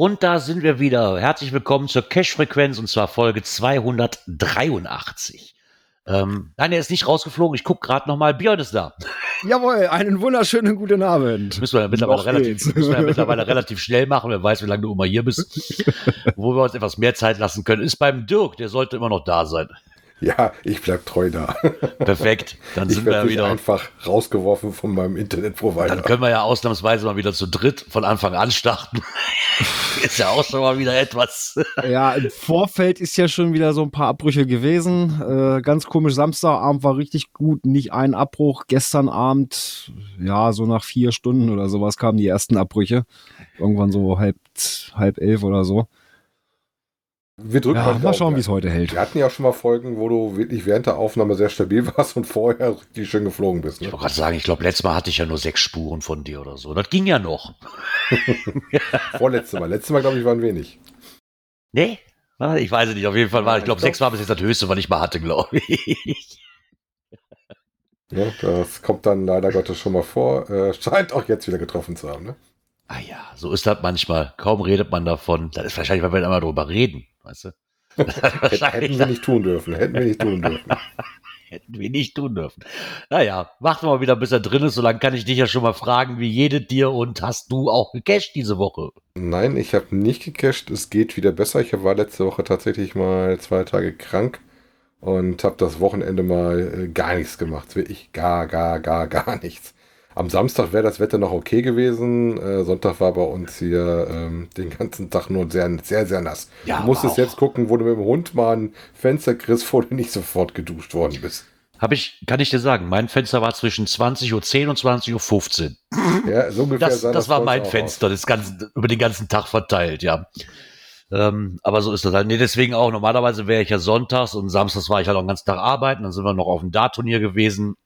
Und da sind wir wieder. Herzlich willkommen zur Cash-Frequenz und zwar Folge 283. Ähm, nein, er ist nicht rausgeflogen. Ich gucke gerade nochmal. Björn ist da. Jawohl, einen wunderschönen guten Abend. Müssen wir, ja mittlerweile relativ, müssen wir ja mittlerweile relativ schnell machen. Wer weiß, wie lange du immer hier bist. Wo wir uns etwas mehr Zeit lassen können, ist beim Dirk. Der sollte immer noch da sein. Ja, ich bleib treu da. Perfekt. Dann Ich sind wir ja wieder. einfach rausgeworfen von meinem Internetprovider. Dann können wir ja ausnahmsweise mal wieder zu dritt von Anfang an starten. ist ja auch schon mal wieder etwas. Ja, im Vorfeld ist ja schon wieder so ein paar Abbrüche gewesen. Äh, ganz komisch, Samstagabend war richtig gut, nicht ein Abbruch. Gestern Abend, ja, so nach vier Stunden oder sowas kamen die ersten Abbrüche. Irgendwann so halb, halb elf oder so. Wir drücken Ja, mal schauen, wie es heute hält. Wir hatten ja auch schon mal Folgen, wo du wirklich während der Aufnahme sehr stabil warst und vorher richtig schön geflogen bist. Ich Ne? wollte gerade sagen, ich glaube, letztes Mal hatte ich ja nur sechs Spuren von dir oder so. Das ging ja noch. Vorletzte Mal. Letztes Mal, glaube ich, waren wenig. Nee? Ich weiß es nicht. Auf jeden Fall war, ich Ich glaube, glaub- sechs war bis jetzt das höchste, was ich mal hatte, glaube ich. Ja, das kommt dann leider Gottes schon mal vor. Äh, scheint auch jetzt wieder getroffen zu haben. Ne? Ah ja, so ist das manchmal. Kaum redet man davon. Das ist wahrscheinlich, weil wir immer drüber reden, weißt du? Hätt- Hätten wir nicht tun dürfen. Hätten wir nicht tun dürfen. Hätten wir nicht tun dürfen. Naja, warten wir mal wieder, bis er drin ist. Solange kann ich dich ja schon mal fragen, wie jede dir und hast du auch gecasht diese Woche? Nein, ich habe nicht gecached. Es geht wieder besser. Ich war letzte Woche tatsächlich mal zwei Tage krank und habe das Wochenende mal äh, gar nichts gemacht. Wirklich gar, gar, gar, gar nichts. Am Samstag wäre das Wetter noch okay gewesen. Äh, Sonntag war bei uns hier ähm, den ganzen Tag nur sehr, sehr, sehr nass. Ja, du musstest jetzt gucken, wo du mit dem Hund mal ein Fenster kriegst, wo du nicht sofort geduscht worden bist. Hab ich, kann ich dir sagen, mein Fenster war zwischen 20.10 Uhr und 20.15 Uhr. Ja, so ungefähr Das, sah das war mein auch aus. Fenster, das ganze, über den ganzen Tag verteilt, ja. Ähm, aber so ist das halt. Nee, deswegen auch. Normalerweise wäre ich ja sonntags und samstags war ich halt auch den ganzen Tag arbeiten. Dann sind wir noch auf dem Dart-Turnier gewesen,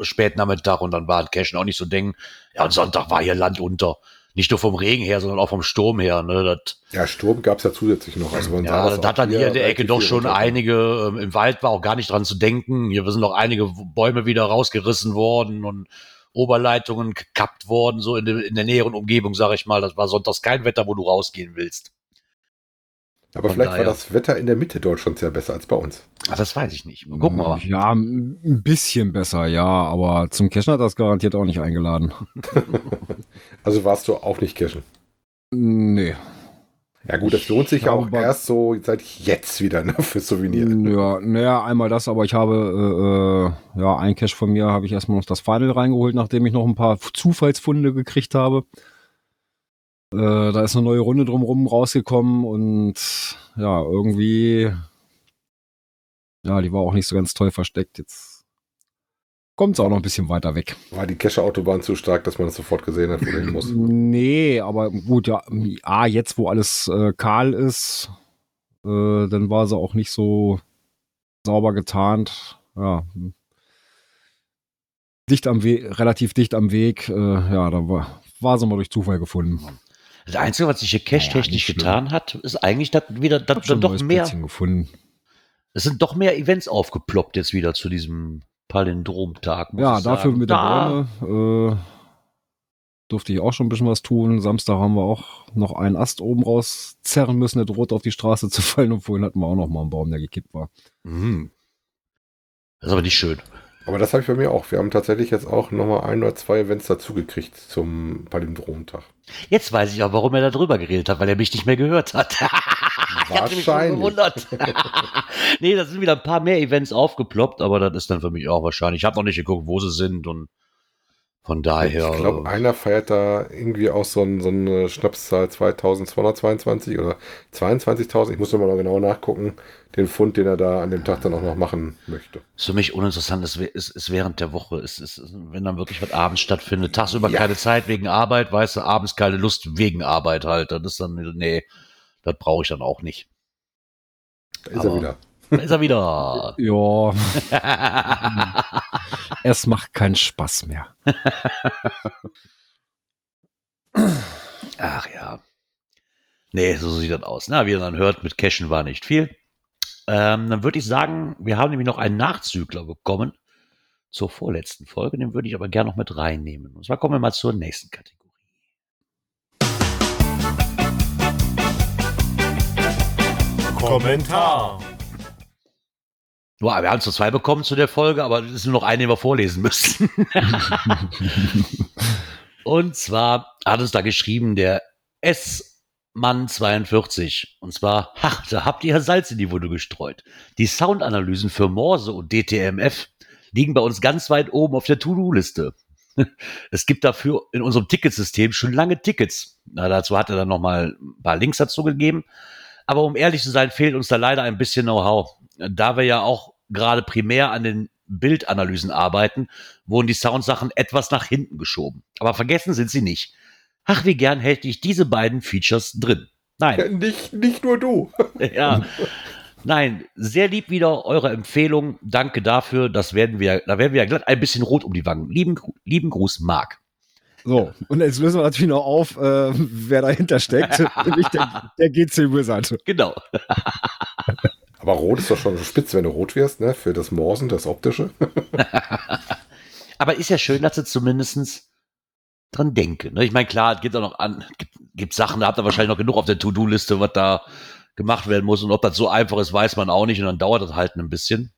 spät Nachmittag und dann war ein Cashen auch nicht so denken. Ja, und Sonntag war hier Land unter. Nicht nur vom Regen her, sondern auch vom Sturm her. Ne? Das, Ja, Sturm gab es ja zusätzlich noch. Also man ja, das hat dann hier in der Ecke doch schon einige, ähm, im Wald war auch gar nicht dran zu denken. Hier sind noch einige Bäume wieder rausgerissen worden und Oberleitungen gekappt worden, so in, der- in der näheren Umgebung, sage ich mal. Das war sonntags kein Wetter, wo du rausgehen willst. Aber Von vielleicht daher. war das Wetter in der Mitte Deutschlands ja besser als bei uns. Ach, das weiß ich nicht. Mal gucken wir mal. Ja, ein bisschen besser, ja, aber zum Cashen hat das garantiert auch nicht eingeladen. Also warst du auch nicht cashen. Nee. Ja gut, das lohnt sich Ich ja auch erst so seit jetzt wieder ne, für Souvenir. Ja, naja, einmal das, aber ich habe, äh, äh, ja, ein Cash von mir habe ich erstmal noch das Final reingeholt, nachdem ich noch ein paar Zufallsfunde gekriegt habe. Äh, da ist eine neue Runde drumrum rausgekommen und ja, irgendwie, ja, die war auch nicht so ganz toll versteckt. Jetzt kommt es auch noch ein bisschen weiter weg. War die Kescher-Autobahn zu stark, dass man das sofort gesehen hat, wo hin muss. Nee, aber gut, ja, A, jetzt, wo alles äh, kahl ist, äh, dann war sie auch nicht so sauber getarnt. Ja. Dicht am Weg, relativ dicht am Weg, äh, ja, da war, war sie mal durch Zufall gefunden. Das Einzige, was sich hier cash-technisch schlimm. getan hat, ist eigentlich, dass wieder, dass dann doch mehr, gefunden. es sind doch mehr Events aufgeploppt jetzt wieder zu diesem Palindromtag. Ja, dafür mit der Da- Bäume äh, durfte ich auch schon ein bisschen was tun. Samstag haben wir auch noch einen Ast oben rauszerren müssen, der droht auf die Straße zu fallen. Und vorhin hatten wir auch noch mal einen Baum, der gekippt war. Mhm. Das ist aber nicht schön. Aber das habe ich bei mir auch. Wir haben tatsächlich jetzt auch nochmal ein oder zwei Events dazugekriegt zum Palindromtag. Jetzt weiß ich auch, warum er da drüber geredet hat, weil er mich nicht mehr gehört hat. ich habe mich Wahrscheinlich. gewundert. nee, da sind wieder ein paar mehr Events aufgeploppt, aber das ist dann für mich auch wahrscheinlich. Ich habe noch nicht geguckt, wo sie sind und Von daher. Ich glaube, äh, einer feiert da irgendwie auch so, ein, so eine Schnapszahl 2222 oder 22.000. Ich muss nochmal genau nachgucken, den Fund, den er da an dem Tag dann auch noch machen möchte. ist für mich uninteressant. Es ist, ist während der Woche. Es ist, wenn dann wirklich was abends stattfindet. Tagsüber Ja. keine Zeit wegen Arbeit, weißt du, abends keine Lust wegen Arbeit halt. Das ist dann, nee, das brauche ich dann auch nicht. Da ist Aber- er wieder. Da ist er wieder. Ja, es macht keinen Spaß mehr. Ach ja. Nee, so sieht das aus. Na, wie ihr dann hört, mit Cashen war nicht viel. Ähm, dann würde ich sagen, wir haben nämlich noch einen Nachzügler bekommen zur vorletzten Folge. Den würde ich aber gerne noch mit reinnehmen. Und zwar kommen wir mal zur nächsten Kategorie. Kommentar. Wir haben zu zwei bekommen zu der Folge, aber es ist nur noch eine, den wir vorlesen müssen. Und zwar hat es da geschrieben der S-Mann 42. Und zwar, ach, da habt ihr Salz in die Wunde gestreut. Die Soundanalysen für Morse und DTMF liegen bei uns ganz weit oben auf der To-Do-Liste. Es gibt dafür in unserem Ticketsystem schon lange Tickets. Na, dazu hat er dann nochmal ein paar Links dazu gegeben. Aber um ehrlich zu sein, fehlt uns da leider ein bisschen Know-how. Da wir ja auch gerade primär an den Bildanalysen arbeiten, wurden die Soundsachen etwas nach hinten geschoben. Aber vergessen sind sie nicht. Ach, wie gern hätte ich diese beiden Features drin. Nein, nicht, nicht nur du. ja. Nein, sehr lieb wieder eure Empfehlung. Danke dafür. Das werden wir, da werden wir ja glatt ein bisschen rot um die Wangen. Lieben, lieben Gruß, Marc. So, und jetzt lösen wir natürlich noch auf, äh, wer dahinter steckt, nämlich der, der GC Wizard. Genau. Aber rot ist doch schon so spitz, wenn du rot wirst, ne? Für das Morsen, das Optische. Aber ist ja schön, dass sie zumindest dran denken. Ne? Ich meine, klar, es gibt auch noch an, gibt, gibt Sachen, da habt ihr wahrscheinlich noch genug auf der To-Do-Liste, was da gemacht werden muss. Und ob das so einfach ist, weiß man auch nicht. Und dann dauert das halt ein bisschen.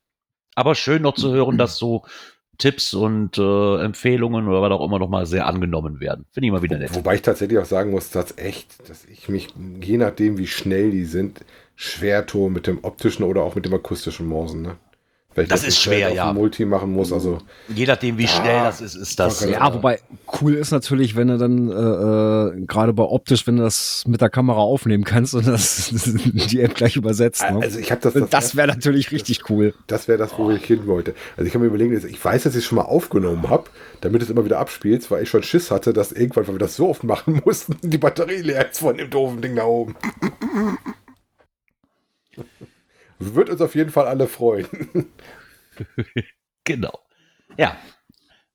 Aber schön noch zu hören, dass so Tipps und äh, Empfehlungen oder was auch immer noch mal sehr angenommen werden. Finde ich immer wieder nett. Wobei ich tatsächlich auch sagen muss, dass echt, dass ich mich, je nachdem wie schnell die sind, schwer tue mit dem optischen oder auch mit dem akustischen Morsen. Ne? Weil ich Das ist schwer, ja. Multi machen muss. Also Je nachdem, wie schnell das ist, ist das. Ja, wobei cool ist natürlich, wenn du dann äh, äh, gerade bei optisch, wenn du das mit der Kamera aufnehmen kannst und das die App gleich übersetzt. Ne? also ich habe das, Und das wäre natürlich richtig cool. Das wäre das, wo ich hin wollte. Also ich kann mir überlegen, ich weiß, dass ich es schon mal aufgenommen habe, damit es immer wieder abspielt, weil ich schon Schiss hatte, dass irgendwann, weil wir das so oft machen mussten, die Batterie leer ist von dem doofen Ding da oben. Wird uns auf jeden Fall alle freuen. Genau. Ja.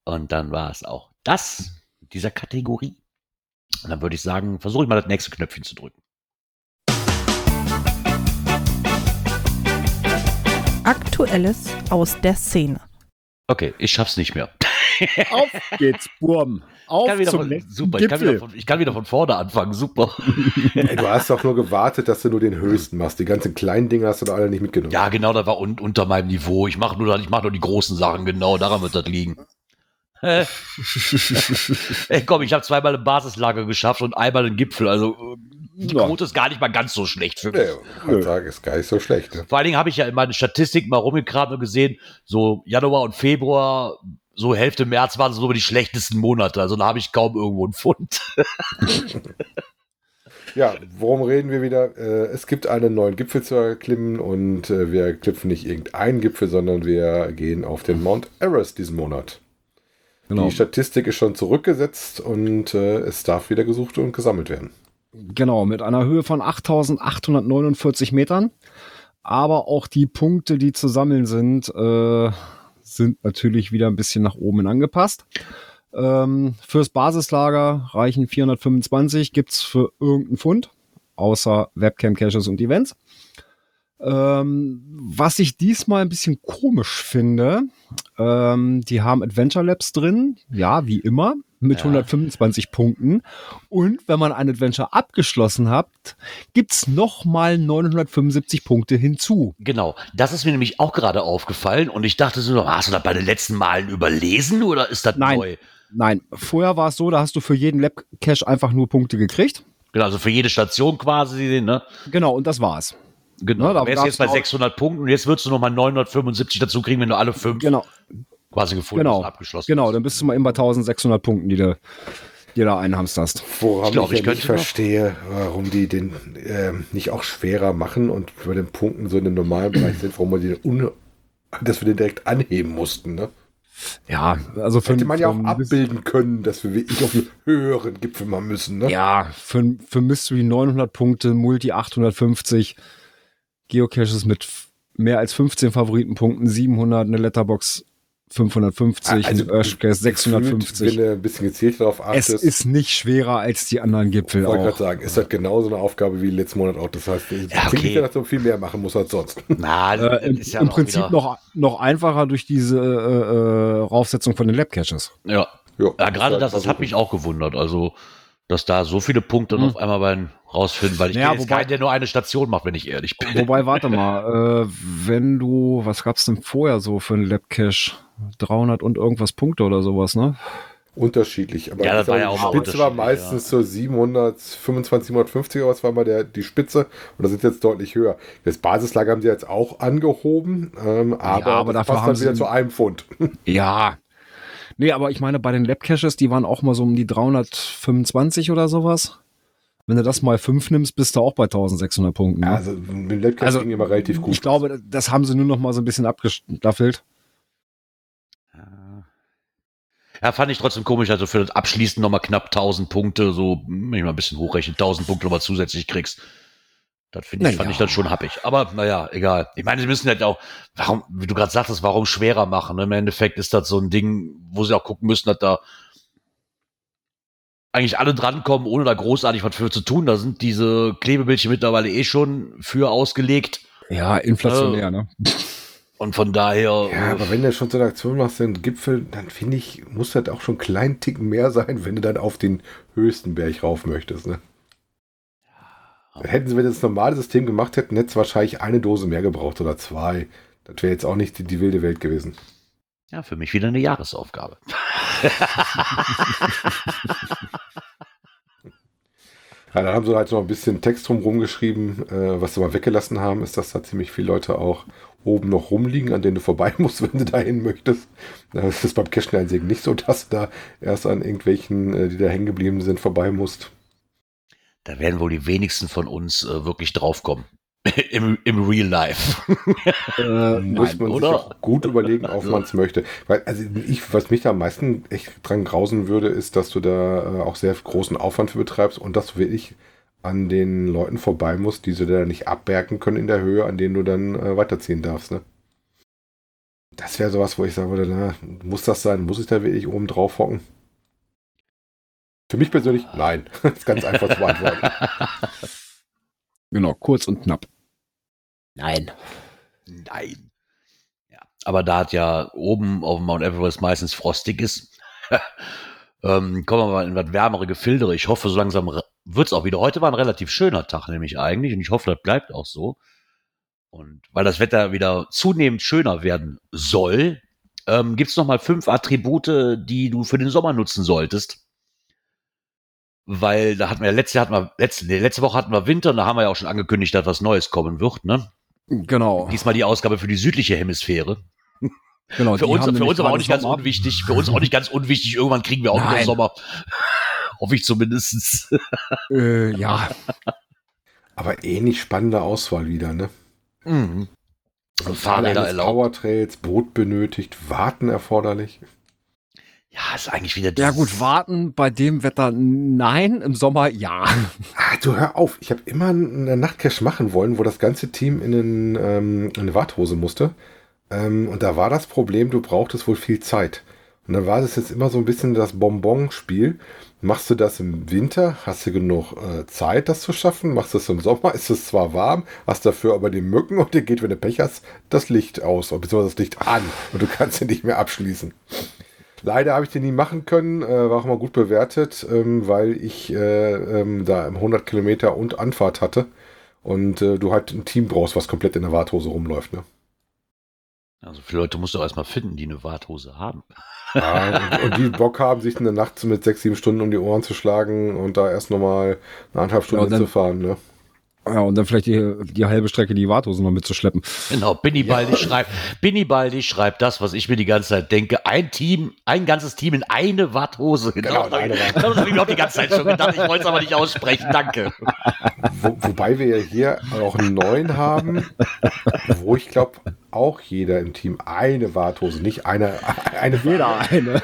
Und dann war es auch das dieser Kategorie. Und dann würde ich sagen, versuche ich mal das nächste Knöpfchen zu drücken. Aktuelles aus der Szene. Okay, ich schaff's nicht mehr. Auf geht's, Burm. Auf Ich kann wieder zum von, super, ich kann, von, ich kann wieder von vorne anfangen. Super. Ey, du hast doch nur gewartet, dass du nur den höchsten machst. Die ganzen kleinen Dinger hast du da alle nicht mitgenommen. Ja, genau, das war un unter meinem Niveau. Ich mache nur, ich mach nur die großen Sachen, genau, daran wird das liegen. Ey, komm, ich habe zweimal ein Basislager geschafft und einmal einen Gipfel. Also äh, die Ja. Quote ist gar nicht mal ganz so schlecht für mich. Kann sagen, ist gar nicht so schlecht. Ne? Vor allen Dingen habe ich ja in meinen Statistiken mal rumgekramt und gesehen, so Januar und Februar, so Hälfte März waren so die schlechtesten Monate. Also da habe ich kaum irgendwo einen Fund. Ja, worum reden wir wieder? Äh, es gibt einen neuen Gipfel zu erklimmen und äh, wir klipfen nicht irgendeinen Gipfel, sondern wir gehen auf den Mount Everest diesen Monat. Genau. Die Statistik ist schon zurückgesetzt und äh, es darf wieder gesucht und gesammelt werden. Genau, mit einer Höhe von 8849 Metern. Aber auch die Punkte, die zu sammeln sind, äh, sind natürlich wieder ein bisschen nach oben angepasst. Ähm, fürs Basislager reichen 425, gibt's für irgendeinen Fund, außer Webcam-Caches und Events. Ähm, was ich diesmal ein bisschen komisch finde, ähm, die haben Adventure Labs drin, ja, wie immer, mit Ja. 125 Punkten. Und wenn man ein Adventure abgeschlossen hat, gibt's noch mal 975 Punkte hinzu. Genau, das ist mir nämlich auch gerade aufgefallen und ich dachte so, hast du das bei den letzten Malen überlesen oder ist das Nein. neu? Nein, vorher war es so, da hast du für jeden Lab-Cache einfach nur Punkte gekriegt. Genau, also für jede Station quasi, ne? Genau, und das war's. Genau, Ja, da wärst jetzt bei auch- 600 Punkten und jetzt würdest du nochmal 975 dazu kriegen, wenn du alle fünf. Genau. Quasi gefunden Genau. und abgeschlossen. Genau, dann bist du mal immer bei 1600 Punkten, die du, die du da einhamsterst. Woran Ich ich, glaub, ja ich nicht könnte noch- verstehe, warum die den ähm, nicht auch schwerer machen und bei den Punkten so in dem normalen Bereich sind, warum man die un dass wir den direkt anheben mussten. Ne? Ja, also für, Hätte man ja auch abbilden können, dass wir wirklich auf einen höheren Gipfel mal müssen. Ne? Ja, für, für Mystery 900 Punkte, Multi 850, Geocaches mit mehr als 15 Favoritenpunkten, 700, eine Letterbox 550, Also, ein Urshcase Gefühlt, 650. Wenn du ein bisschen gezielt darauf Es achtest, ist nicht schwerer als die anderen Gipfel ich wollte gerade sagen, ist halt genauso eine Aufgabe wie letzten Monat auch. Das heißt, es Ja, klingt okay. dass du viel mehr machen musst als sonst. Na, Äh, Im, das ist ja im Prinzip noch, noch einfacher durch diese äh, äh, Raufsetzung von den Labcaches. Ja, Ja, ja gerade halt das, das hat mich auch gewundert. Also, dass da so viele Punkte Hm. auf einmal beim rausfinden, weil ich Ja, jetzt wobei- keinen, der nur eine Station macht, wenn ich ehrlich bin. Wobei, warte mal, äh, wenn du, was gab's denn vorher so für einen Labcache? 300 und irgendwas Punkte oder sowas, ne? Unterschiedlich. Aber Ja, das war ja auch die Spitze war meistens so 725, 750 oder was war mal der, die Spitze. Und das ist jetzt deutlich höher. Das Basislager haben sie jetzt auch angehoben, ähm, aber, aber das dafür passt haben dann sie- wieder zu einem Pfund. Ja. Nee, aber ich meine, bei den Labcaches, die waren auch mal so um die 325 oder sowas. Wenn du das mal 5 nimmst, bist du auch bei 1600 Punkten. Ne? Also mit dem Labcast Also, ging immer relativ gut. Ich glaube, das haben sie nur noch mal so ein bisschen abgestaffelt. Ja, fand ich trotzdem komisch, also für das Abschließen nochmal knapp 1000 Punkte, so, wenn ich mal ein bisschen hochrechne, 1000 Punkte nochmal zusätzlich kriegst. Das finde ich, Na fand ja. ich dann schon happig. Aber naja, egal. Ich meine, sie müssen halt auch, warum, wie du gerade sagtest, warum schwerer machen. ne? Im Endeffekt ist das so ein Ding, wo sie auch gucken müssen, dass da eigentlich alle drankommen, ohne da großartig was für zu tun. Da sind diese Klebebildchen mittlerweile eh schon für ausgelegt. Ja, inflationär, Oh. ne? Und von daher. Ja, äh, aber wenn du schon so eine Aktion machst, den Gipfel, dann finde ich, muss das auch schon einen kleinen Ticken mehr sein, wenn du dann auf den höchsten Berg rauf möchtest. Ne? Hätten sie, wenn sie das normale System gemacht hätten, hätte es wahrscheinlich eine Dose mehr gebraucht oder zwei. Das wäre jetzt auch nicht die, die wilde Welt gewesen. Ja, für mich wieder eine Jahresaufgabe. Ja, dann haben sie halt noch ein bisschen Text drumherum geschrieben. Äh, was sie mal weggelassen haben, ist, dass da ziemlich viele Leute auch oben noch rumliegen, an denen du vorbei musst, wenn du dahin möchtest. Das ist beim Cash-Einsägen nicht so, dass du da erst an irgendwelchen, äh, die da hängen geblieben sind, vorbei musst. Da werden wohl die wenigsten von uns äh, wirklich draufkommen. Im, Im Real Life. Äh, Muss nein. man oder? sich auch gut überlegen, ob Also- man es möchte. Weil, also ich, was mich da am meisten echt dran grausen würde, ist, dass du da äh, auch sehr großen Aufwand für betreibst und dass du wirklich an den Leuten vorbei musst, die sie da nicht abbergen können in der Höhe, an denen du dann äh, weiterziehen darfst. Ne? Das wäre sowas, wo ich sagen würde, na, muss das sein? Muss ich da wirklich oben drauf hocken? Für mich persönlich, nein. das ist ganz einfach zu beantworten. Genau, kurz und knapp. Nein. Nein. Ja. Aber da hat ja oben auf dem Mount Everest meistens frostig ist, ähm, kommen wir mal in was wärmere Gefilde. Ich hoffe, so langsam wird es auch wieder. Heute war ein relativ schöner Tag, nämlich eigentlich, und ich hoffe, das bleibt auch so. Und weil das Wetter wieder zunehmend schöner werden soll, ähm, gibt es nochmal fünf Attribute, die du für den Sommer nutzen solltest. Weil da hatten wir letzte, hatten wir, letzte, nee, letzte Woche hatten wir Winter und da haben wir ja auch schon angekündigt, dass was Neues kommen wird, ne? Genau. Diesmal die Ausgabe für die südliche Hemisphäre. genau Für uns, für uns aber auch nicht ganz Sommer. unwichtig. Für uns auch nicht ganz unwichtig. Irgendwann kriegen wir auch wieder Nein. Sommer. Hoffe ich zumindest. Äh, ja, Aber ähnlich spannende Auswahl wieder, ne? Mhm. Also Fahrräder erlaubt. Powertrails, Boot benötigt, Warten erforderlich. Ja, ist eigentlich wieder ja gut, warten bei dem Wetter nein, im Sommer ja. Ah, du hör auf. Ich habe immer eine Nachtcache machen wollen, wo das ganze Team in, einen, ähm, in eine Warthose musste. Ähm, und da war das Problem, du brauchtest wohl viel Zeit. Und dann war das jetzt immer so ein bisschen das Bonbon-Spiel. Machst du das im Winter, hast du genug äh, Zeit, das zu schaffen. Machst du es im Sommer, ist es zwar warm, hast dafür aber die Mücken und dir geht, wenn du Pech hast, das Licht aus, beziehungsweise das Licht an und du kannst ihn nicht mehr abschließen. Leider habe ich den nie machen können, äh, war auch mal gut bewertet, ähm, weil ich äh, ähm, da 100 Kilometer und Anfahrt hatte und äh, du halt ein Team brauchst, was komplett in der Warthose rumläuft. Ne? Also viele Leute musst du erstmal finden, die eine Warthose haben. Ja, und, und die Bock haben, sich eine Nacht mit sechs, sieben Stunden um die Ohren zu schlagen und da erst nochmal eine anderthalb Stunden Ja, hinzufahren. Ne? Ja, und dann vielleicht die, die halbe Strecke die Warthose noch mitzuschleppen. Genau, Binny Baldi schreibt, Binny Baldi schreibt das, was ich mir die ganze Zeit denke. Ein Team, ein ganzes Team in eine Watthose. Genau, Genau, das habe ich mir auch die ganze Zeit schon gedacht. Ich wollte es aber nicht aussprechen. Danke. Wo, wobei wir ja hier auch einen neuen haben, wo ich glaube, auch jeder im Team eine Warthose, nicht eine, eine Jeder eine.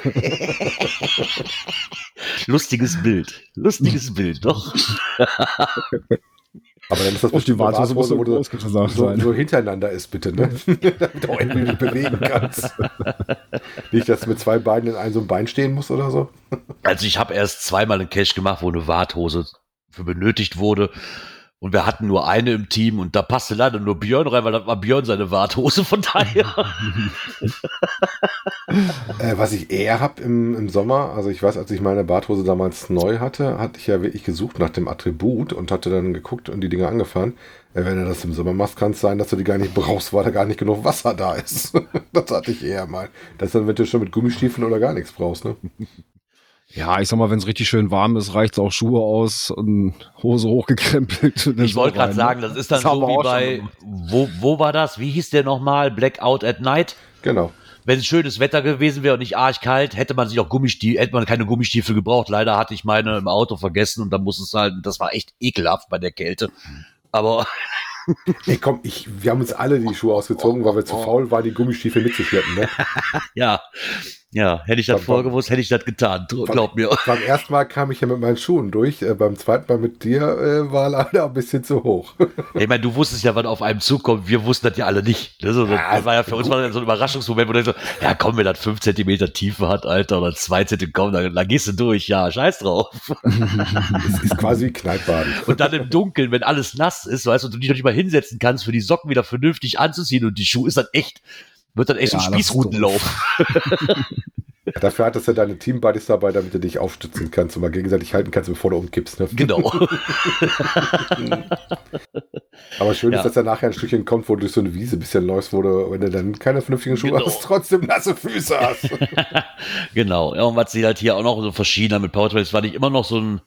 Lustiges Bild. Lustiges Bild, doch. Aber dann ist das die bestimmt eine Warthose so wo du so, sein. so hintereinander ist, bitte, ne? Damit du auch irgendwie nicht bewegen kannst. nicht, dass du mit zwei Beinen in einem so einem Bein stehen musst oder so. Also ich habe erst zweimal einen Cash gemacht, wo eine Warthose für benötigt wurde. Und wir hatten nur eine im Team und da passte leider nur Björn rein, weil das war Björn seine Warthose. Von daher. Äh, was ich eher habe im, im Sommer, also ich weiß, als ich meine Badhose damals neu hatte, hatte ich ja wirklich gesucht nach dem Attribut und hatte dann geguckt und die Dinge angefahren. Äh, wenn du das im Sommer machst, kann es sein, dass du die gar nicht brauchst, weil da gar nicht genug Wasser da ist. das hatte ich eher mal. Das ist dann, wenn du schon mit Gummistiefeln oder gar nichts brauchst, ne? Ja, ich sag mal, wenn es richtig schön warm ist, reicht auch Schuhe aus und Hose hochgekrempelt. und Ich wollte gerade rein, sagen, ne? das ist dann Das so wie bei, wo, wo war das? Wie hieß der nochmal? Blackout at Night? Genau. Wenn es schönes Wetter gewesen wäre und nicht arschkalt, hätte man sich auch Gummistiefel, hätte man keine Gummistiefel gebraucht. Leider hatte ich meine im Auto vergessen und dann muss es halt, das war echt ekelhaft bei der Kälte. Aber Ey, komm, ich, wir haben uns alle die Schuhe ausgezogen, weil wir zu faul waren, die Gummistiefel mitzuschleppen, ne? ja, ja, hätte ich das vorgewusst, hätte ich das getan. Glaub mir. Beim ersten Mal kam ich ja mit meinen Schuhen durch, äh, beim zweiten Mal mit dir äh, war leider ein bisschen zu hoch. Ich meine, du wusstest ja, was auf einem zukommt. Wir wussten das ja alle nicht. Das, ist so- Ja, das war ja für uns mal so ein Überraschungsmoment, wo du denkst, so, ja komm, wenn das 5 cm Tiefe hat, Alter, oder 2 cm, komm, dann, dann gehst du durch. Ja, scheiß drauf. Es ist quasi Kneippbaden. Und dann im Dunkeln, wenn alles nass ist, weißt du, und du dich noch nicht mal hinsetzen kannst, für die Socken wieder vernünftig anzuziehen und die Schuhe ist dann echt, wird dann echt Ja, so ein Spießrutenlauf. Dafür hattest du deine Teambuddies dabei, damit du dich aufstützen kannst und mal gegenseitig halten kannst, bevor du umkippst. Ne? Genau. Aber schön Ja. ist, dass da nachher ein Stückchen kommt, wo du durch so eine Wiese ein bisschen läufst, wo du, wenn du dann keine vernünftigen Schuhe Genau. hast, trotzdem nasse Füße hast. genau. Ja, und was sie halt hier auch noch so verschiedener mit Powertrails, war nicht immer noch so ein,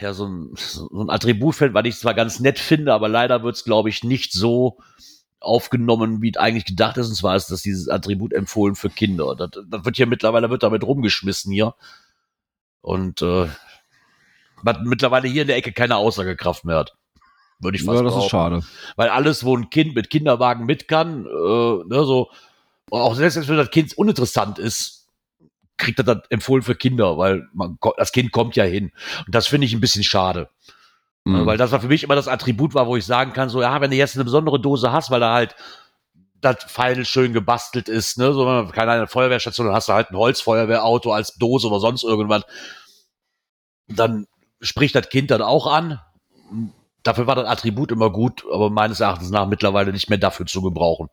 ja, so ein, so ein Attributfeld, was ich zwar ganz nett finde, aber leider wird es, glaube ich, nicht so aufgenommen, wie es eigentlich gedacht ist. Und zwar ist das dieses Attribut empfohlen für Kinder. Das, das wird hier mittlerweile wird damit rumgeschmissen hier. Und äh, was mittlerweile hier in der Ecke keine Aussagekraft mehr hat. Würde ich fast Ja, das behaupten. ist schade. Weil alles, wo ein Kind mit Kinderwagen mit kann, äh, ne, so, auch selbst wenn das Kind uninteressant ist, kriegt er das empfohlen für Kinder, weil man, das Kind kommt ja hin. Und das finde ich ein bisschen schade. Mhm. Weil das war für mich immer das Attribut war, wo ich sagen kann, so, ja, wenn du jetzt eine besondere Dose hast, weil da halt das Pfeil schön gebastelt ist, ne, so, keine eine Feuerwehrstation, dann hast du halt ein Holzfeuerwehrauto als Dose oder sonst irgendwas. Dann spricht das Kind dann auch an. Dafür war das Attribut immer gut, aber meines Erachtens nach mittlerweile nicht mehr dafür zu gebrauchen.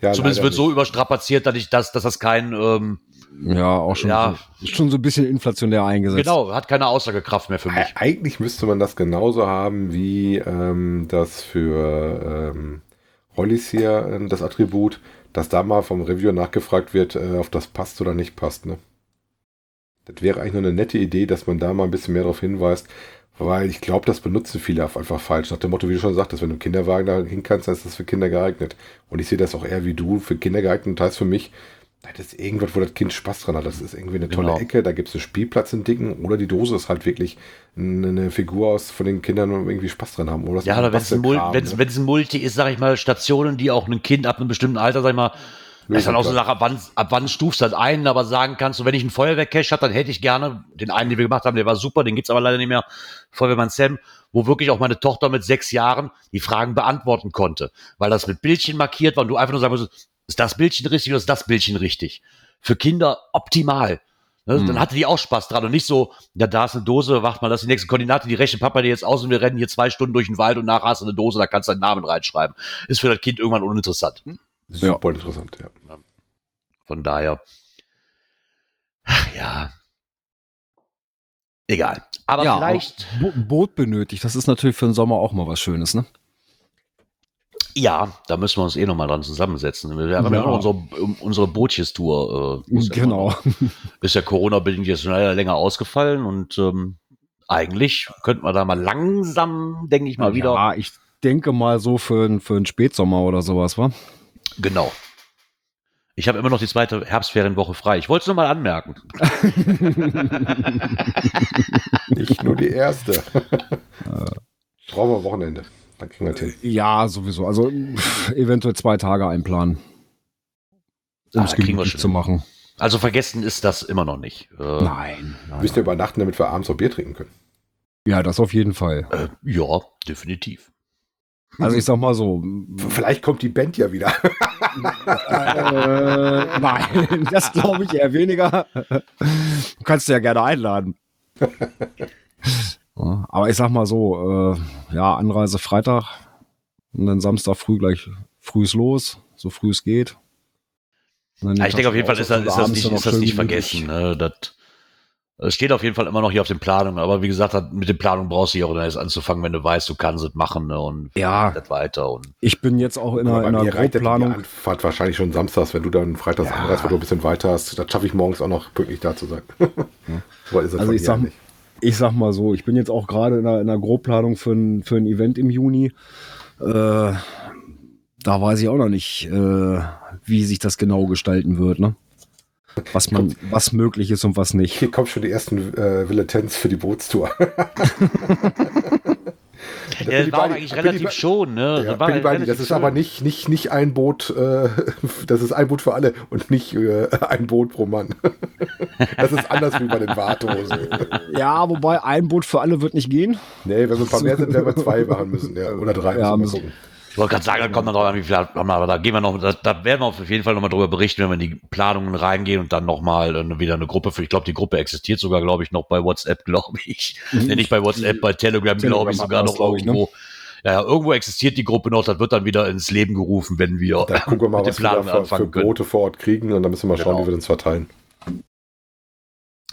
Ja, Zumindest wird so nicht. überstrapaziert, dass ich das, dass das kein, ähm, ja, auch schon, Ja. So, schon so ein bisschen inflationär eingesetzt. genau, hat keine Aussagekraft mehr für mich. Eigentlich müsste man das genauso haben wie ähm, das für ähm, Rollis hier, äh, das Attribut, dass da mal vom Reviewer nachgefragt wird, äh, ob das passt oder nicht passt. Ne? Das wäre eigentlich nur eine nette Idee, dass man da mal ein bisschen mehr darauf hinweist, weil ich glaube, das benutzen viele einfach falsch. Nach dem Motto, wie du schon sagtest, wenn du einen Kinderwagen da hin kannst, dann ist das für Kinder geeignet. Und ich sehe das auch eher wie du, für Kinder geeignet heißt für mich, das ist irgendwas, wo das Kind Spaß dran hat. Das ist irgendwie eine tolle Genau. Ecke, da gibt es einen Spielplatz in Dicken oder die Dose ist halt wirklich eine, Figur aus von den Kindern irgendwie Spaß dran haben. Oder das Ja, oder wenn es ein, ne? ein Multi ist, sag ich mal, Stationen, die auch ein Kind ab einem bestimmten Alter, sag ich mal, das ist dann auch so eine Sache, ab wann, ab wann stufst du das ein, aber sagen kannst, du, wenn ich einen Feuerwehrcache habe, dann hätte ich gerne, den einen, den wir gemacht haben, der war super, den gibt's aber leider nicht mehr, Feuerwehrmann Sam, wo wirklich auch meine Tochter mit sechs Jahren die Fragen beantworten konnte, weil das mit Bildchen markiert war und du einfach nur sagen musst, ist das Bildchen richtig oder ist das Bildchen richtig? Für Kinder optimal. Ne? Hm. Dann hatte die auch Spaß dran und nicht so, ja, da ist eine Dose, wacht mal, das ist die nächste Koordinate, die rechnet Papa dir jetzt aus und wir rennen hier zwei Stunden durch den Wald und nachher hast du eine Dose, da kannst du deinen Namen reinschreiben. Ist für das Kind irgendwann uninteressant. Super interessant, ja. Von daher. Ach ja. Egal. Aber Ja, vielleicht, Bo Boot benötigt, das ist natürlich für den Sommer auch mal was Schönes, ne? ja, da müssen wir uns eh nochmal dran zusammensetzen. Wir haben ja Ja. unsere, unsere Bootchestour. Äh, ja genau. ist ja Corona-bedingt jetzt schon leider länger ausgefallen und ähm, eigentlich könnte man da mal langsam, denke ich mal, wieder. Ja, ich denke mal so für, ein- für einen Spätsommer oder sowas, wa? Genau. Ich habe immer noch die zweite Herbstferienwoche frei. Ich wollte es nur mal anmerken. Nicht nur die erste. Brauchen wir Wochenende. Dann kriegen wir hin. Ja, sowieso. Also pff, eventuell zwei Tage einplanen. Um Ah, es kriegen wir gemütlich schon zu machen. Also vergessen ist das immer noch nicht. Äh, Nein. Wir nein, müssen ja übernachten, damit wir abends noch Bier trinken können. Ja, das auf jeden Fall. äh, ja, definitiv. Also ich sag mal so. Vielleicht kommt die Band ja wieder. äh, nein, das glaube ich eher weniger. Du kannst ja gerne einladen. Aber ich sag mal so, äh, ja, Anreise Freitag und dann Samstag früh gleich frühs los, so früh es geht. Ja, ich denke auf jeden Fall ist das, ist das nicht, ist das nicht vergessen. Ne? Das, es steht auf jeden Fall immer noch hier auf den Planungen. Aber wie gesagt, mit den Planungen brauchst du ja auch erst anzufangen, wenn du weißt, du kannst es machen ne? und Ja, das weiter. Und ich bin jetzt auch in einer, in einer Grobplanung. Anfahrt wahrscheinlich schon samstags, wenn du dann freitags Ja. anreist, weil du ein bisschen weiter hast. Das schaffe ich morgens auch noch pünktlich da zu sein. so weit ist es Also ich sag, nicht. ich sag mal so, ich bin jetzt auch gerade in einer, in einer Grobplanung für ein, für ein Event im Juni. Äh, da weiß ich auch noch nicht, äh, wie sich das genau gestalten wird, ne? Was man, was möglich ist und was nicht. Hier kommen schon die ersten äh, Villetens für die Bootstour. ja, das war Buddy- eigentlich relativ schon. Ne? Ja, Das war relativ das ist schön. aber nicht, nicht, nicht ein Boot, äh, das ist ein Boot für alle und nicht äh, ein Boot pro Mann. das ist anders wie bei den Warthosen. Ja, wobei ein Boot für alle wird nicht gehen. Nee, wenn wir ein paar mehr sind, werden wir zwei machen müssen. Ja, oder drei. Ja, müssen wir müssen- wollte gerade sagen, da kommt dann drauf an, wie viel haben wir, aber da gehen wir noch, da, da werden wir auf jeden Fall nochmal drüber berichten, wenn wir in die Planungen reingehen und dann nochmal äh, wieder eine Gruppe für, ich glaube, die Gruppe existiert sogar, glaube ich, noch bei WhatsApp, glaube ich. nee, nicht bei WhatsApp, bei Telegram, Telegram glaube ich, sogar das, noch glaub ich, ne? irgendwo. Ja, ja, irgendwo existiert die Gruppe noch, das wird dann wieder ins Leben gerufen, wenn wir Dann gucken wir mal, mit den was wir da Planungen für, für. Boote vor Ort kriegen und dann müssen wir mal schauen, Genau. wie wir uns verteilen.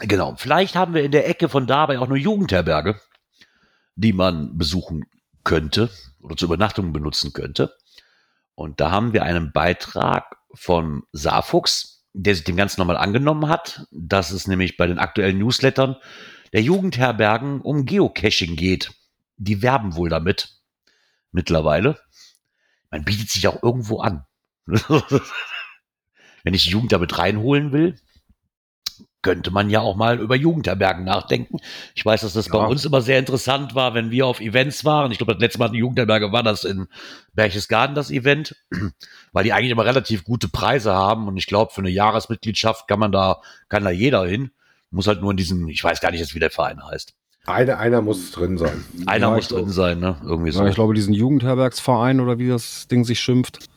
Genau. Vielleicht haben wir in der Ecke von dabei auch eine Jugendherberge, die man besuchen könnte oder zur Übernachtung benutzen könnte. Und da haben wir einen Beitrag von Saarfuchs, der sich dem Ganzen nochmal angenommen hat, dass es nämlich bei den aktuellen Newslettern der Jugendherbergen um Geocaching geht. Die werben wohl damit mittlerweile. Man bietet sich auch irgendwo an. Wenn ich die Jugend damit reinholen will, könnte man ja auch mal über Jugendherbergen nachdenken. Ich weiß, dass das bei Ja. uns immer sehr interessant war, wenn wir auf Events waren. Ich glaube, das letzte Mal die Jugendherberge war das in Berchtesgaden, das Event, weil die eigentlich immer relativ gute Preise haben. Und ich glaube, für eine Jahresmitgliedschaft kann man da, kann da jeder hin. Muss halt nur in diesem, ich weiß gar nicht jetzt, wie der Verein heißt. Eine, einer muss drin sein. Einer Ja, muss drin sein, ne? Irgendwie so. Ja, ich glaube, diesen Jugendherbergsverein oder wie das Ding sich schimpft.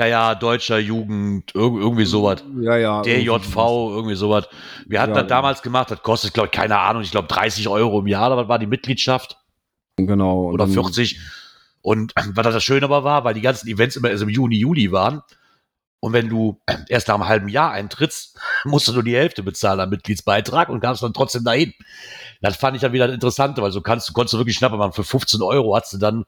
Ja, ja, deutscher Jugend, irg irgendwie sowas. Ja, ja. DJV, irgendwie sowas. Wir hatten Ja, das damals gemacht, das kostet, glaube ich, keine Ahnung, ich glaube 30 Euro im Jahr, aber war die Mitgliedschaft. Genau. oder dann- 40. Und was das Schöne aber war, weil die ganzen Events immer erst im Juni, Juli waren. Und wenn du erst nach einem halben Jahr eintrittst, musst du nur die Hälfte bezahlen am Mitgliedsbeitrag und kamst dann trotzdem dahin. Das fand ich dann wieder interessant, weil so kannst, konntest du wirklich schnappen machen. Für 15 Euro hast du dann,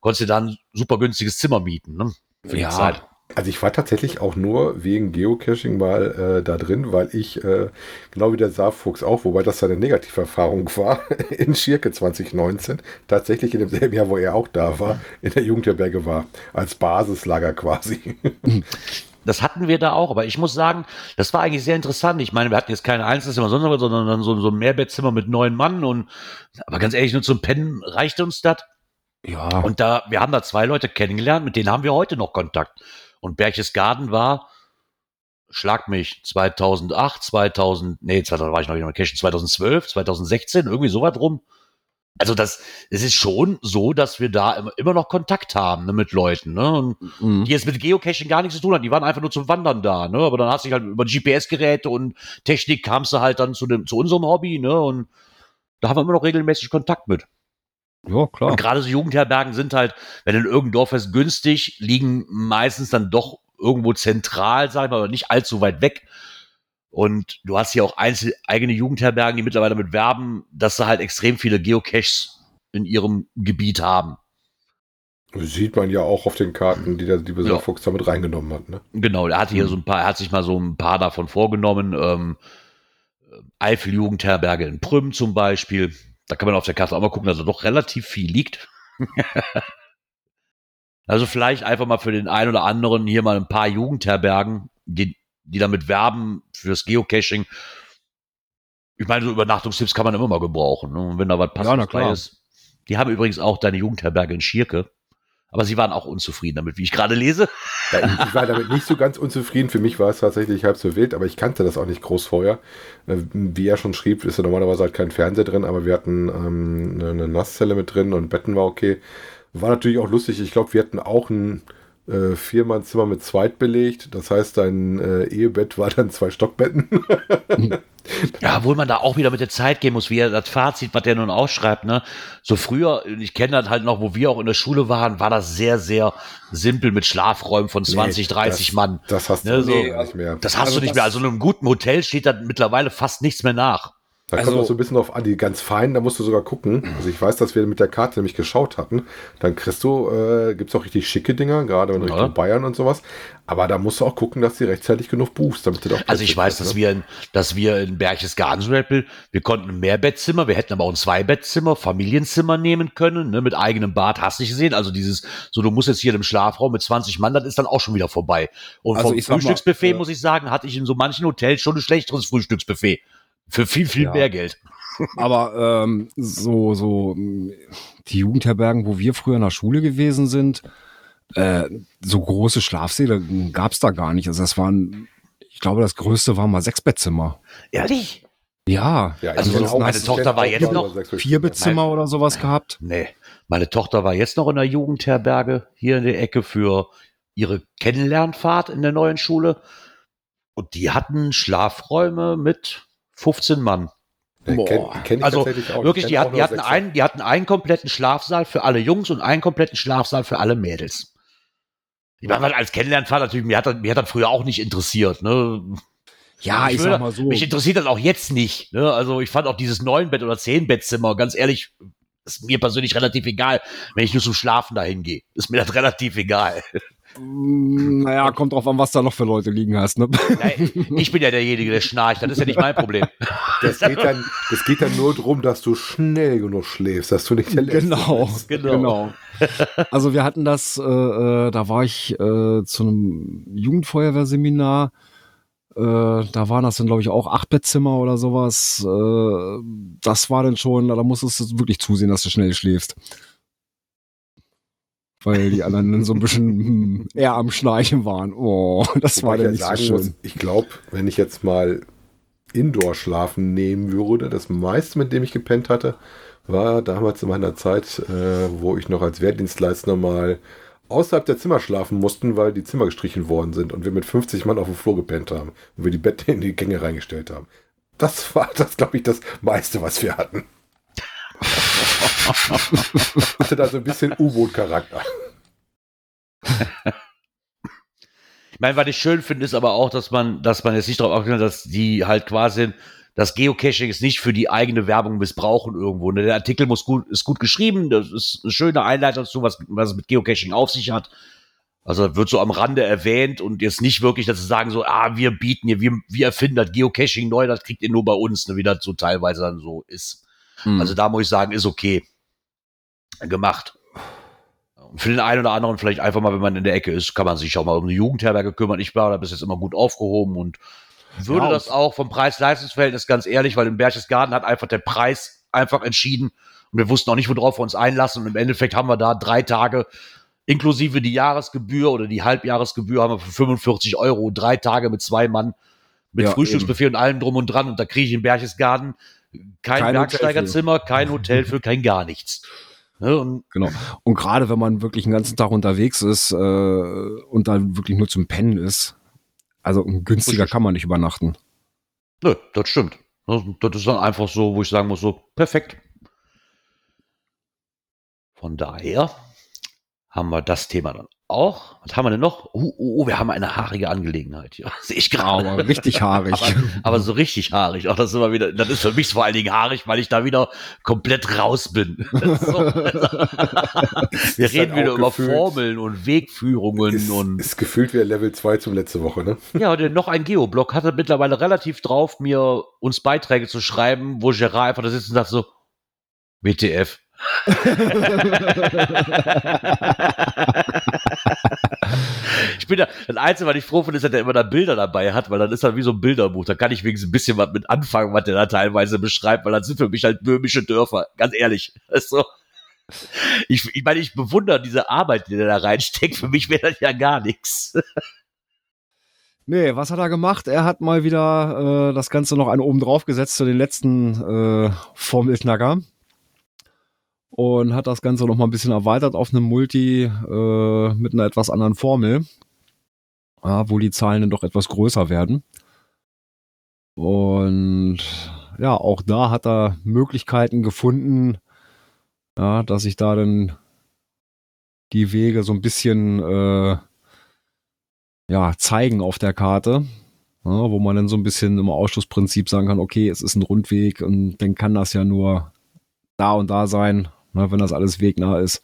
konntest du dann ein super günstiges Zimmer mieten, ne? Für Ja. die Zeit. Also ich war tatsächlich auch nur wegen Geocaching mal äh, da drin, weil ich, äh, genau wie der Saarfuchs auch, wobei das seine Negativerfahrung war, in Schirke 2019, tatsächlich in demselben Jahr, wo er auch da war, in der Jugendherberge war, als Basislager quasi. Das hatten wir da auch, aber ich muss sagen, das war eigentlich sehr interessant. Ich meine, wir hatten jetzt kein Einzelzimmer, sondern dann so, so ein Mehrbettzimmer mit neun Mann und, aber ganz ehrlich, nur zum Pennen reichte uns das. Ja, Und da, wir haben da zwei Leute kennengelernt, mit denen haben wir heute noch Kontakt. Und Berchtesgaden war, schlag mich, 2008, 2000, nee, 2000 war ich noch in der Kirche, 2012, 2016, irgendwie so weit rum. Also das, es ist schon so, dass wir da immer, noch Kontakt haben ne, mit Leuten, ne? Und mhm. die jetzt mit Geocaching gar nichts zu tun haben. Die waren einfach nur zum Wandern da, ne? Aber dann hast du dich halt über GPS-Geräte und Technik kamst du halt dann zu dem, zu unserem Hobby, ne? Und da haben wir immer noch regelmäßig Kontakt mit. Ja klar. Und gerade so Jugendherbergen sind halt, wenn du in irgendein Dorf ist, günstig, liegen meistens dann doch irgendwo zentral, sag ich mal, aber nicht allzu weit weg. Und du hast hier auch einzel eigene Jugendherbergen, die mittlerweile damit werben, dass sie halt extrem viele Geocaches in ihrem Gebiet haben. Sieht man ja auch auf den Karten, die der liebe Ja. Saarfuchs damit reingenommen hat. Ne? Genau, er hatte hier Mhm. so ein paar, er hat sich mal so ein paar davon vorgenommen. Ähm, Eifel-Jugendherberge in Prüm zum Beispiel. Da kann man auf der Karte auch mal gucken, dass da doch relativ viel liegt. also vielleicht einfach mal für den einen oder anderen hier mal ein paar Jugendherbergen, die, die damit werben fürs Geocaching. Ich meine, so Übernachtungstipps kann man immer mal gebrauchen. Ne? Und wenn da was passendes klar. ist. Die haben übrigens auch deine Jugendherberge in Schierke. Aber sie waren auch unzufrieden damit, wie ich gerade lese. Ja, ich, war damit nicht so ganz unzufrieden. Für mich war es tatsächlich halb so wild, aber ich kannte das auch nicht groß vorher. Äh, Wie er schon schrieb, ist ja normalerweise halt kein Fernseher drin, aber wir hatten ähm, eine Nasszelle mit drin und Betten war okay. War natürlich auch lustig. Ich glaube, wir hatten auch ein äh, Viermannzimmer mit Zweit belegt. Das heißt, dein äh, Ehebett war dann zwei Stockbetten. Ja, obwohl man da auch wieder mit der Zeit gehen muss, wie er das Fazit, was der nun ausschreibt, ne? So früher, ich kenne das halt noch, wo wir auch in der Schule waren, war das sehr, sehr simpel mit Schlafräumen von 20, Nee, 30 das, Mann. Das hast du Ne, so- nicht mehr. Das hast Also du nicht das- mehr. Also in einem guten Hotel steht da mittlerweile fast nichts mehr nach. Da kommt Also- auch so ein bisschen auf an, die ganz feinen, da musst du sogar gucken. Also ich weiß, dass wir mit der Karte nämlich geschaut hatten. Dann kriegst du, äh, gibt es auch richtig schicke Dinger, gerade in Ja. Richtung Bayern und sowas. Aber da musst du auch gucken, dass du rechtzeitig genug buchst, damit du auch Also ich weiß, dass wir in, dass wir in Berchtesgaden zum Beispiel, wir konnten ein Mehrbettzimmer, wir hätten aber auch ein Zweibettzimmer, Familienzimmer nehmen können, ne, mit eigenem Bad, hast du nicht gesehen. Also dieses, so du musst jetzt hier im Schlafraum mit 20 Mann, das ist dann auch schon wieder vorbei. Und Also vom sag mal, Frühstücksbuffet, äh, muss ich sagen, hatte ich in so manchen Hotels schon ein schlechteres Frühstücksbuffet. Für viel, viel Ja. mehr Geld. Aber ähm, so, so die Jugendherbergen, wo wir früher in der Schule gewesen sind, äh, so große Schlafsäle gab's da gar nicht. Also das waren, ich glaube, das größte war mal sechs Bettzimmer. Ehrlich? Ja, Ja, Also meine ich Tochter war jetzt noch vier. Bettzimmer oder sowas gehabt. Nee. Meine Tochter war jetzt noch in der Jugendherberge hier in der Ecke für ihre Kennenlernfahrt in der neuen Schule. Und die hatten Schlafräume mit 15 Mann. Ja, kenn, kenn ich Also. Ich wirklich, die auch hatten, die, hatten einen, die hatten einen kompletten Schlafsaal für alle Jungs und einen kompletten Schlafsaal für alle Mädels. Ich meine, als Kennenlernfahrt natürlich, mir hat, das, mir hat das früher auch nicht interessiert. Ne? Ja, ich, würde- sag mal so. Mich interessiert das auch jetzt nicht. Ne? Also ich fand auch dieses neun Bett oder zehn Bettzimmer, ganz ehrlich, ist mir persönlich relativ egal, wenn ich nur zum Schlafen dahin gehe. Ist mir das relativ egal. Mm, Naja, kommt drauf an, was da noch für Leute liegen hast. Ne? Nein, ich bin ja derjenige, der schnarcht. Das ist ja nicht mein Problem. Das geht, dann, das geht dann nur darum, dass du schnell genug schläfst, dass du nicht der Letzte Genau, bist. Genau. Also wir hatten das, äh, äh, da war ich äh, zu einem Jugendfeuerwehrseminar. Äh, da waren das dann, glaube ich, auch acht Bettzimmer oder sowas. Äh, das war dann schon, da musstest du wirklich zusehen, dass du schnell schläfst. Weil die anderen dann so ein bisschen hm, eher am Schnarchen waren. Oh, das Wobei war dann ich nicht ja so sagen muss, schön. ich glaube, wenn ich jetzt mal Indoor-Schlafen nehmen würde, das meiste, mit dem ich gepennt hatte, war damals in meiner Zeit, äh, wo ich noch als Wehrdienstleister mal außerhalb der Zimmer schlafen mussten, weil die Zimmer gestrichen worden sind und wir mit 50 Mann auf dem Flur gepennt haben und wir die Betten in die Gänge reingestellt haben. Das war das, glaube ich, das meiste, was wir hatten. Hatte da so ein bisschen U-Boot-Charakter. Ich meine, was ich schön finde, ist aber auch, dass man, dass man jetzt nicht darauf achtet, dass die halt quasi das Geocaching ist nicht für die eigene Werbung missbrauchen irgendwo. Ne? Der Artikel muss gut, ist gut geschrieben, das ist eine schöne Einleitung dazu, was, was es mit Geocaching auf sich hat. Also wird so am Rande erwähnt und jetzt nicht wirklich, dass sie sagen so, ah, wir bieten hier, wir, wir erfinden das Geocaching neu, das kriegt ihr nur bei uns, ne, wie das so teilweise dann so ist. Hm. Also da muss ich sagen, ist okay gemacht. Und für den einen oder anderen vielleicht einfach mal, wenn man in der Ecke ist, kann man sich auch mal um eine Jugendherberge kümmern. Ich war da bis jetzt immer gut aufgehoben und würde Ja, das auch vom Preis-Leistungs-Verhältnis ganz ehrlich, weil im Berchtesgaden hat einfach der Preis einfach entschieden und wir wussten auch nicht, worauf wir uns einlassen und im Endeffekt haben wir da drei Tage inklusive die Jahresgebühr oder die Halbjahresgebühr haben wir für 45 Euro drei Tage mit zwei Mann mit Ja, Frühstücksbuffet und allem drum und dran und da kriege ich im Berchtesgaden kein, Kein Bergsteigerzimmer, kein Hotel für kein gar nichts. Ne, und Genau. Und gerade wenn man wirklich den ganzen Tag unterwegs ist äh, und dann wirklich nur zum Pennen ist, also günstiger Richtig. kann man nicht übernachten. Nö, das stimmt. Das, das ist dann einfach so, wo ich sagen muss, so perfekt. Von daher haben wir das Thema dann auch. Was haben wir denn noch? Oh, oh, oh wir haben eine haarige Angelegenheit hier. Sehe ich gerade. Aber richtig haarig. Aber, aber so richtig haarig. Auch das ist immer wieder, das ist für mich vor allen Dingen haarig, weil ich da wieder komplett raus bin. So. wir reden wieder über gefühlt- Formeln und Wegführungen Ist, und ist gefühlt wie Level 2 zum letzte Woche, ne? Ja, denn noch ein Geoblog hatte mittlerweile relativ drauf, mir uns Beiträge zu schreiben, wo Gerard einfach da sitzt und sagt so, WTF. Ich bin da, das Einzige, was ich froh finde, ist, dass er immer da Bilder dabei hat, weil dann ist er wie so ein Bilderbuch. Da kann ich wenigstens ein bisschen was mit anfangen, was der da teilweise beschreibt, weil das sind für mich halt böhmische Dörfer. Ganz ehrlich. Ist. Ich, ich meine, ich bewundere diese Arbeit, die der da reinsteckt. Für mich wäre das ja gar nichts. Nee, was hat er gemacht? Er hat mal wieder äh, das Ganze noch einen oben drauf gesetzt zu den letzten äh, Formelknacker und hat das Ganze noch mal ein bisschen erweitert auf einem Multi äh, mit einer etwas anderen Formel, ja, wo die Zahlen dann doch etwas größer werden. Und ja, auch da hat er Möglichkeiten gefunden, ja, dass ich da dann die Wege so ein bisschen äh, ja, zeigen auf der Karte, ja, wo man dann so ein bisschen im Ausschlussprinzip sagen kann, okay, es ist ein Rundweg und dann kann das ja nur da und da sein, ne, wenn das alles wegnah ist.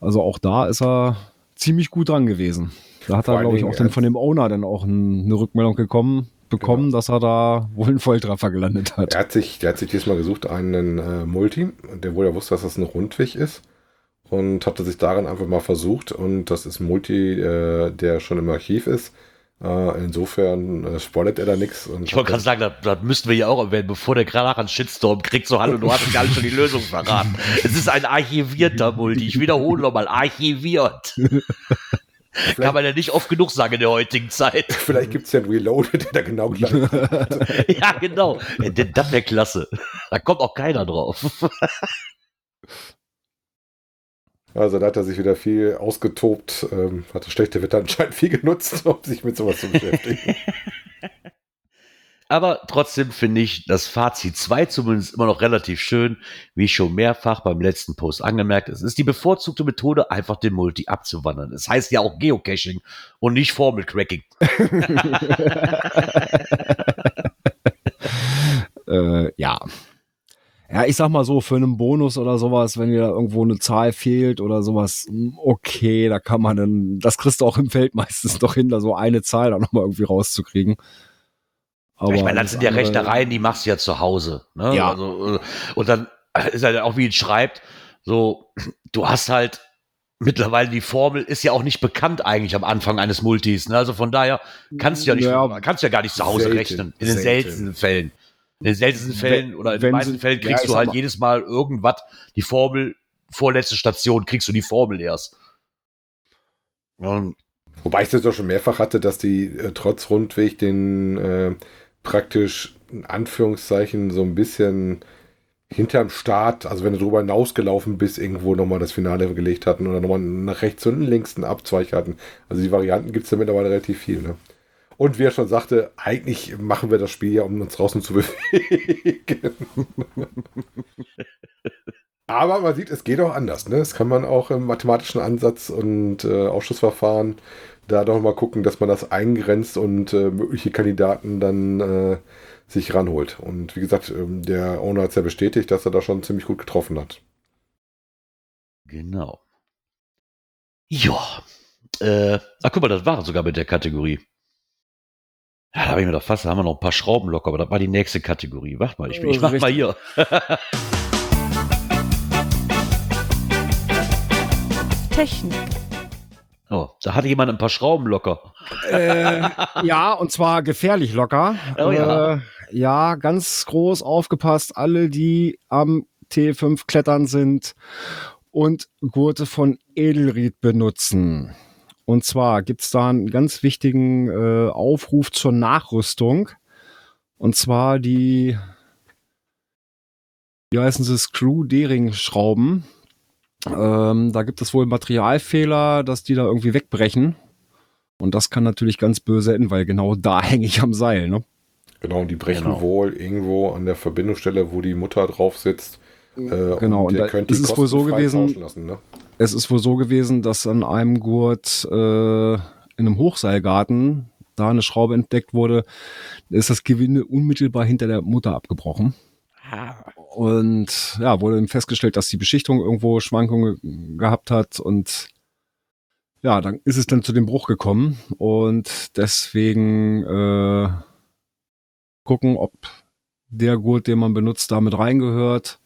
Also auch da ist er ziemlich gut dran gewesen. Da hat Vor er, glaube ich, auch dann von dem Owner dann auch ein, eine Rückmeldung gekommen, bekommen, Genau. dass er da wohl einen Volltreffer gelandet hat. Er hat sich, der hat sich diesmal gesucht einen äh, Multi, der wohl ja wusste, dass das ein Rundweg ist und hatte sich daran einfach mal versucht und das ist ein Multi, äh, der schon im Archiv ist. Äh, insofern äh, spoilert er da nichts. Ich wollte gerade sagen, das, das müssten wir ja auch erwähnen, bevor der gerade einen Shitstorm kriegt. So, hallo, du hast gar nicht schon die Lösung verraten. Es ist ein archivierter Multi. Ich wiederhole nochmal, archiviert. Kann man ja nicht oft genug sagen in der heutigen Zeit. Vielleicht gibt es ja einen Reloaded, der da genau gleich ja, genau. Äh, Das wäre klasse. Da kommt auch keiner drauf. Also da hat er sich wieder viel ausgetobt, ähm, hat das schlechte Wetter anscheinend viel genutzt, um sich mit sowas zu beschäftigen. Aber trotzdem finde ich das Fazit 2 zumindest immer noch relativ schön, wie schon mehrfach beim letzten Post angemerkt. Es ist die bevorzugte Methode, einfach den Multi abzuwandern. Es heißt ja auch Geocaching und nicht Formelcracking. äh, ja. Ja, ich sag mal so, für einen Bonus oder sowas, wenn dir da irgendwo eine Zahl fehlt oder sowas, hm, okay, da kann man dann, das kriegst du auch im Feld meistens doch hin, da so eine Zahl da nochmal irgendwie rauszukriegen. Aber ich meine, das sind ja Rechtereien, die machst du ja zu Hause. Ne? Ja. Also, äh, und dann ist halt auch, wie es schreibt, so, du hast halt mittlerweile die Formel ist ja auch nicht bekannt eigentlich am Anfang eines Multis. Ne? Also von daher kannst du ja nicht, Ja. kannst du ja gar nicht zu Hause Selten, rechnen. In den selten. seltensten Fällen. In den seltensten Fällen oder in den meisten sie- Fällen ja, kriegst ich du halt mal- jedes Mal irgendwas, die Formel, vorletzte Station, kriegst du die Formel erst. Und Wobei ich das doch schon mehrfach hatte, dass die äh, trotz Rundweg den äh, praktisch in Anführungszeichen so ein bisschen hinterm Start, also wenn du drüber hinausgelaufen bist, irgendwo nochmal das Finale gelegt hatten oder nochmal nach rechts und links einen Abzweig hatten. Also die Varianten gibt es da mittlerweile relativ viel. Ne? Und wie er schon sagte, eigentlich machen wir das Spiel ja, um uns draußen zu bewegen. Aber man sieht, es geht auch anders. Ne? Das kann man auch im mathematischen Ansatz und äh, Ausschussverfahren da doch mal gucken, dass man das eingrenzt und äh, mögliche Kandidaten dann äh, sich ranholt. Und wie gesagt, ähm, der Owner hat es ja bestätigt, dass er da schon ziemlich gut getroffen hat. Genau. Ja. Äh, ach guck mal, das war sogar mit der Kategorie. Ja, da habe ich mir doch fast, da haben wir noch ein paar Schrauben locker, aber das war die nächste Kategorie. Warte mal, ich, ich mach mal hier. Technik. Oh, da hatte jemand ein paar Schrauben locker. Äh, ja, und zwar gefährlich locker. Oh ja. Äh, ja, ganz groß aufgepasst. Alle, die am T5 klettern sind und Gurte von Edelried benutzen. Und zwar gibt's da einen ganz wichtigen äh, Aufruf zur Nachrüstung. Und zwar die, wie heißen sie, Screw-Dering-Schrauben. Ähm, da gibt es wohl Materialfehler, dass die da irgendwie wegbrechen. Und das kann natürlich ganz böse enden, weil genau da hänge ich am Seil. Ne? Genau, und die brechen Genau. wohl irgendwo an der Verbindungsstelle, wo die Mutter drauf sitzt. Äh, Genau, und ihr da könnt die ist es wohl so gewesen- Lassen, ne? Es ist wohl so gewesen, dass an einem Gurt äh, in einem Hochseilgarten da eine Schraube entdeckt wurde. Ist das Gewinde unmittelbar hinter der Mutter abgebrochen. Und ja, wurde festgestellt, dass die Beschichtung irgendwo Schwankungen gehabt hat und ja, dann ist es dann zu dem Bruch gekommen und deswegen äh, gucken, ob der Gurt, den man benutzt, damit reingehört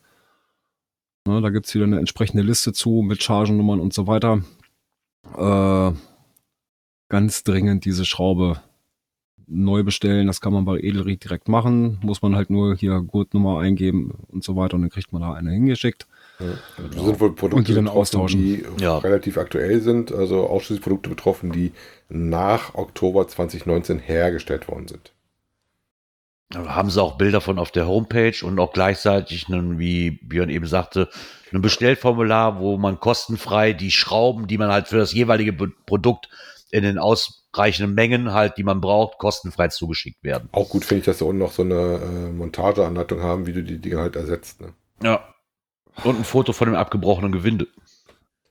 Ne, da gibt's wieder eine entsprechende Liste zu mit Chargennummern und so weiter. Äh, ganz dringend diese Schraube neu bestellen. Das kann man bei Edelried direkt machen. Muss man halt nur hier Gurtnummer eingeben und so weiter und dann kriegt man da eine hingeschickt. Ja. Da sind wohl Produkte Und die dann betroffen, austauschen. die Ja. relativ aktuell sind, also ausschließlich Produkte betroffen, die nach Oktober 2019 hergestellt worden sind. Haben sie auch Bilder von auf der Homepage und auch gleichzeitig, einen, wie Björn eben sagte, ein Bestellformular, wo man kostenfrei die Schrauben, die man halt für das jeweilige Produkt in den ausreichenden Mengen halt, die man braucht, kostenfrei zugeschickt werden. Auch gut finde ich, dass sie unten noch so eine äh, Montageanleitung haben, wie du die Dinge halt ersetzt. Ne? Ja. Und ein Foto von dem abgebrochenen Gewinde.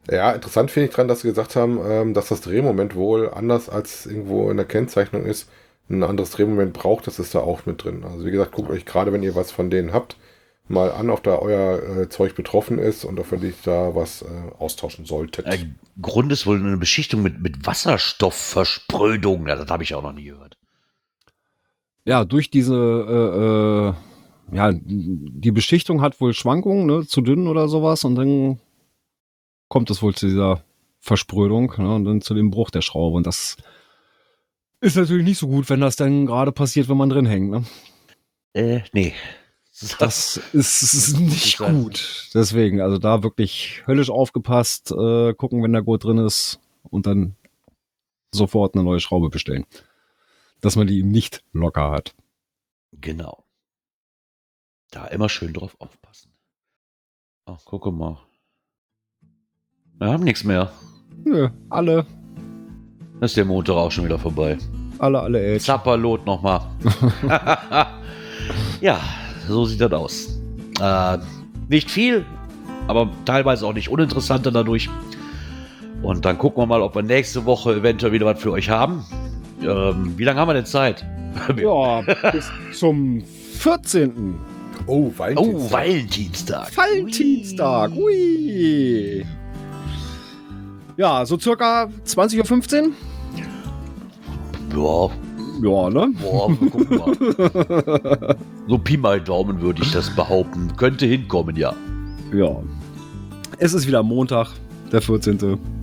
Ja, interessant finde ich dran, dass sie gesagt haben, ähm, dass das Drehmoment wohl anders als irgendwo in der Kennzeichnung ist, ein anderes Drehmoment braucht, das ist da auch mit drin. Also wie gesagt, guckt euch gerade, wenn ihr was von denen habt, mal an, ob da euer äh, Zeug betroffen ist und ob ihr nicht da was äh, austauschen solltet. Äh, Grund ist wohl eine Beschichtung mit, mit Wasserstoffversprödung. Ja, das habe ich auch noch nie gehört. Ja, durch diese, äh, äh, ja, die Beschichtung hat wohl Schwankungen, ne, zu dünn oder sowas und dann kommt es wohl zu dieser Versprödung ne, und dann zu dem Bruch der Schraube und das ist natürlich nicht so gut, wenn das dann gerade passiert, wenn man drin hängt. Ne? Äh, nee. Das ist nicht gut. Deswegen, also da wirklich höllisch aufgepasst, äh, gucken, wenn der Gurt drin ist und dann sofort eine neue Schraube bestellen. Dass man die eben nicht locker hat. Genau. Da immer schön drauf aufpassen. Ach, gucke mal. Wir haben nichts mehr. Nö, alle, Dann ist der Montag auch schon wieder vorbei. alle, alle Age. Zapperlot nochmal. ja, so sieht das aus. Äh, nicht viel, aber teilweise auch nicht uninteressanter dadurch. Und dann gucken wir mal, ob wir nächste Woche eventuell wieder was für euch haben. Ähm, wie lange haben wir denn Zeit? Ja, bis zum 14. Oh, Oh, Valentinstag. Valentinstag. Valentinstag. Ui. Ja, so circa 20.15 Ja, Uhr? Ja, ne? boah, gucken mal. so Pi mal Daumen würde ich das behaupten. Könnte hinkommen, ja. Ja. Es ist wieder Montag, der 14.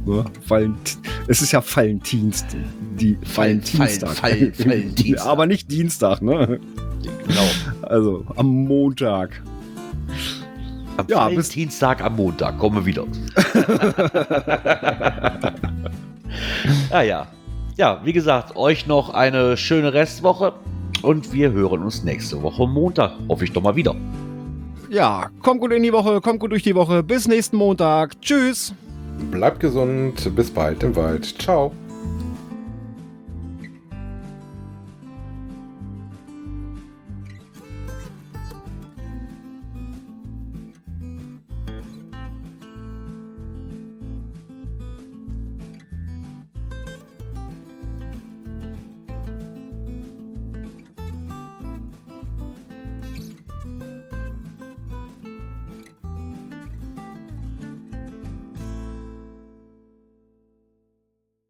Ne? Valent es ist ja Valentinst. Die Valentinstag. Fallen- Fallen- Valentinstag. Aber nicht Dienstag, ne? Genau. Also am Montag. Am Ja, bis- Valentinstag am Montag kommen wir wieder. ja, ja. Ja, wie gesagt, euch noch eine schöne Restwoche und wir hören uns nächste Woche Montag. Hoffe ich doch mal wieder. Ja, kommt gut in die Woche, kommt gut durch die Woche. Bis nächsten Montag. Tschüss. Bleibt gesund, bis bald im Wald. Ciao.